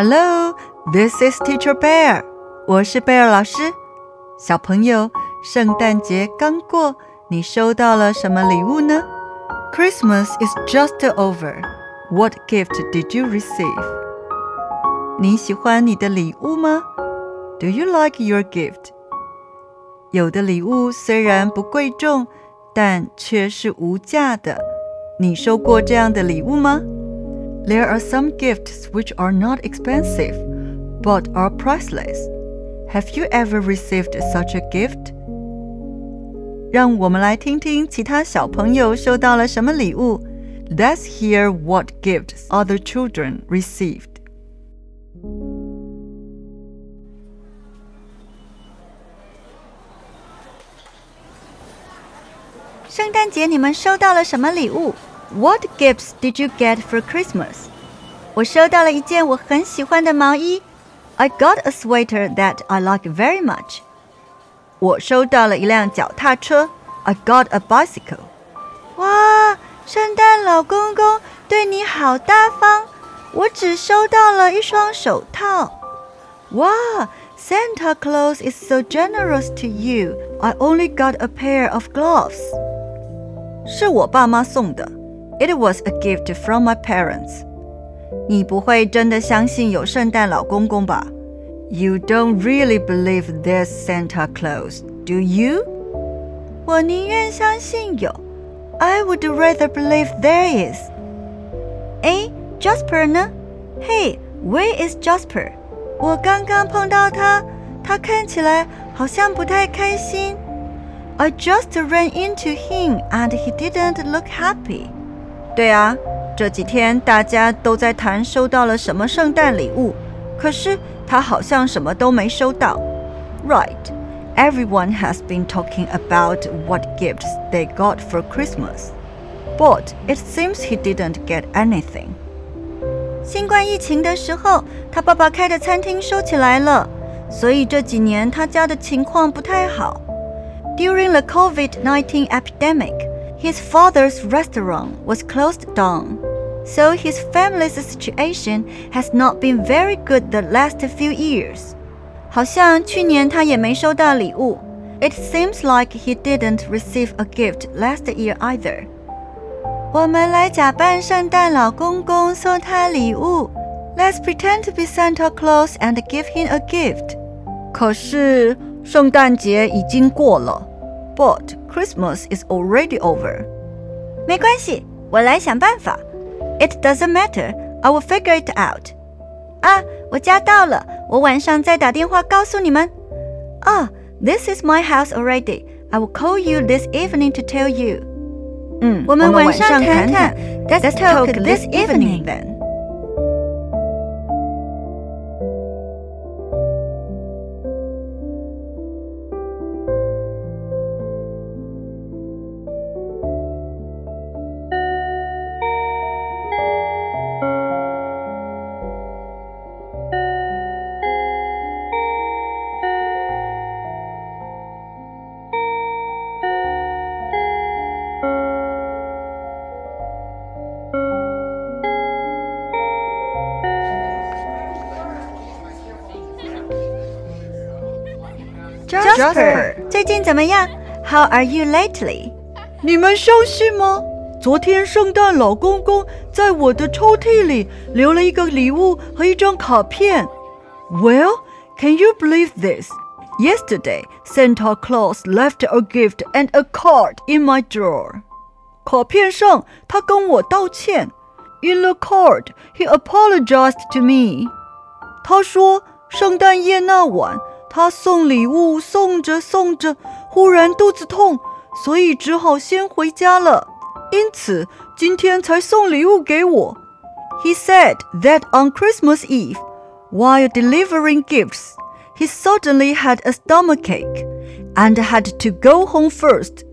Hello, this is Teacher Bear. Bear。我是 Bear 老师。小朋友，圣诞节刚过，你收到了什么礼物呢？Christmas is just over. What gift did you receive? 你喜欢你的礼物吗？Do you like your gift? 有的礼物虽然不贵重，但却是无价的。你收过这样的礼物吗？？There are some gifts which are not expensive, but are priceless. Have you ever received such a gift? 让我们来听听其他小朋友收到了什么礼物。Let's hear what gifts other children received. 圣诞节你们收到了什么礼物？What gifts did you get for Christmas？我收到了一件我很喜欢的毛衣。I got a sweater that I like very much。我收到了一辆脚踏车。I got a bicycle。哇，圣诞老公公对你好大方！我只收到了一双手套。哇，Santa Claus is so generous to you. I only got a pair of gloves. 是我爸妈送的。 It was a gift from my parents. 你不会真的相信有圣诞老公公吧？You don't really believe there's Santa Claus, do you? 我宁愿相信有。I would rather believe there is. 哎，Jasper 呢？Hey, where is Jasper? 我刚刚碰到他，他看起来好像不太开心。I just ran into him and he didn't look happy. 对啊，这几天大家都在谈收到了什么圣诞礼物，可是他好像什么都没收到。Right. Everyone has been talking about what gifts they got for Christmas. But it seems he didn't get anything. 新冠疫情的时候，他爸爸开的餐厅收起来了，所以这几年他家的情况不太好。During the COVID 19 epidemic, his father's restaurant was closed down, so his family's situation has not been very good the last few years. 好像去年他也没收到礼物。It seems like he didn't receive a gift last year either. 我们来假扮圣诞老公公送他礼物。Let's pretend to be Santa Claus and give him a gift. 可是圣诞节已经过了。 but Christmas is already over. 没关系，我来想办法。It doesn't matter. I will figure it out. 啊，我家到了，我晚上再打电话告诉你们。啊，This is my house already. I will call you this evening to tell you. 嗯，我们晚上谈谈。Let's talk this evening then. Jasper，最近怎么样？How are you lately？你们相信吗？昨天圣诞老公公在我的抽屉里留了一个礼物和一张卡片。Well, can you believe this? Yesterday, Santa Claus left a gift and a card in my drawer. 卡片上他跟我道歉。In the card, he apologized to me. 他说圣诞夜那晚。 他送礼物送着送着，忽然肚子痛，所以只好先回家了。因此今天才送礼物给我。He said that on Christmas Eve, while delivering gifts, he suddenly had a stomachache and had to go home first.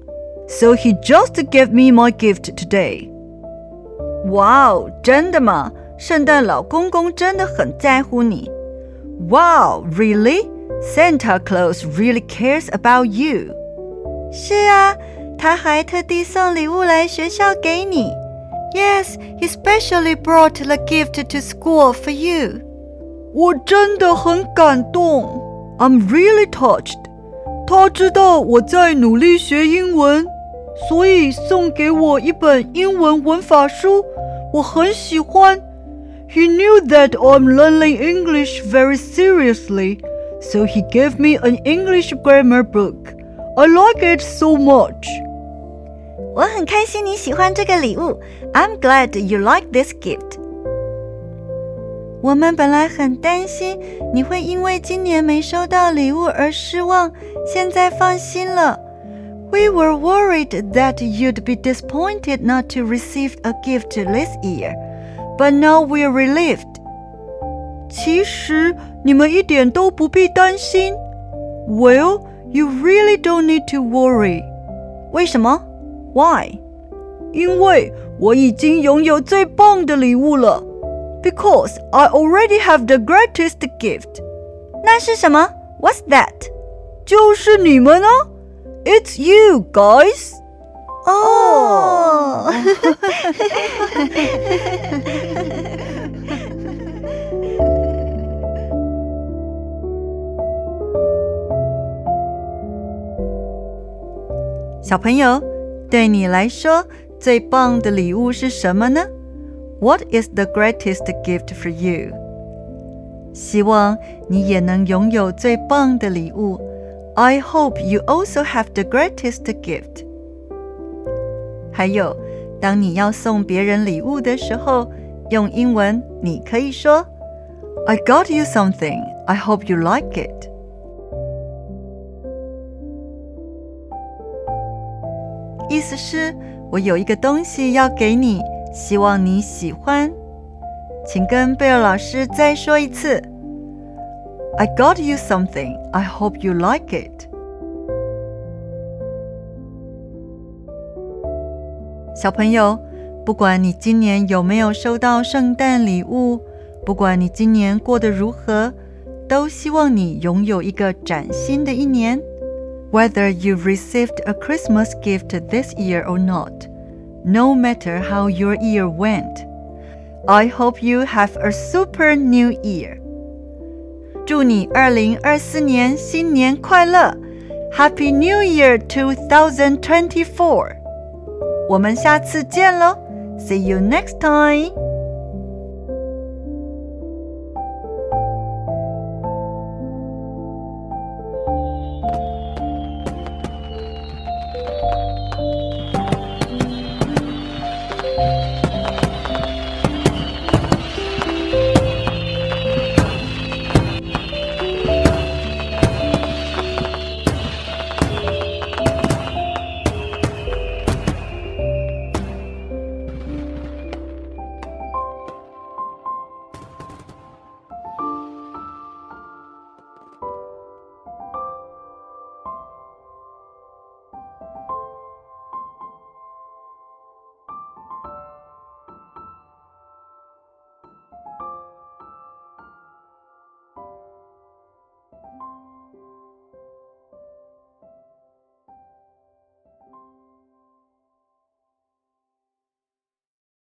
So he just gave me my gift today. 哇哦，真的吗？圣诞老公公真的很在乎你。Wow, really? Santa Claus really cares about you. 是啊，他还特地送礼物来学校给你。Yes, he specially brought the gift to school for you. 我真的很感动。I'm really touched。他知道我在努力学英文，所以送给我一本英文文法书，我很喜欢。He knew that I'm learning English very seriously, so he gave me an English grammar book. I like it so much. 我很开心你喜欢这个礼物。I'm glad you like this gift. 我们本来很担心你会因为今年没收到礼物而失望，现在放心了。We were worried that you'd be disappointed not to receive a gift this year, but now we're relieved. 其实 你们一点都不必担心。Well, you really don't need to worry. 为什么？Why? 因为我已经拥有最棒的礼物了。because I already have the greatest gift. 那是什么？What's that? 就是你们啊！It's you guys. 哦。 小朋友，对你来说最棒的礼物是什么呢？what is the greatest gift for you？希望你也能拥有最棒的礼物。I hope you also have the greatest gift。还有，当你要送别人礼物的时候，用英文你可以说：“I got you something. I hope you like it.” 意思是，我有一个东西要给你。希望你喜欢，请跟贝尔老师再说一次。I got you something. I hope you like it. 小朋友，不管你今年有没有收到圣诞礼物，不管你今年过得如何，都希望你拥有一个崭新的一年。Whether you've received a Christmas gift this year or not no matter how your year went. I hope you have a super new year. 祝你二零二四年新年快乐！Happy New Year 2024！我们下次见喽！See you next time!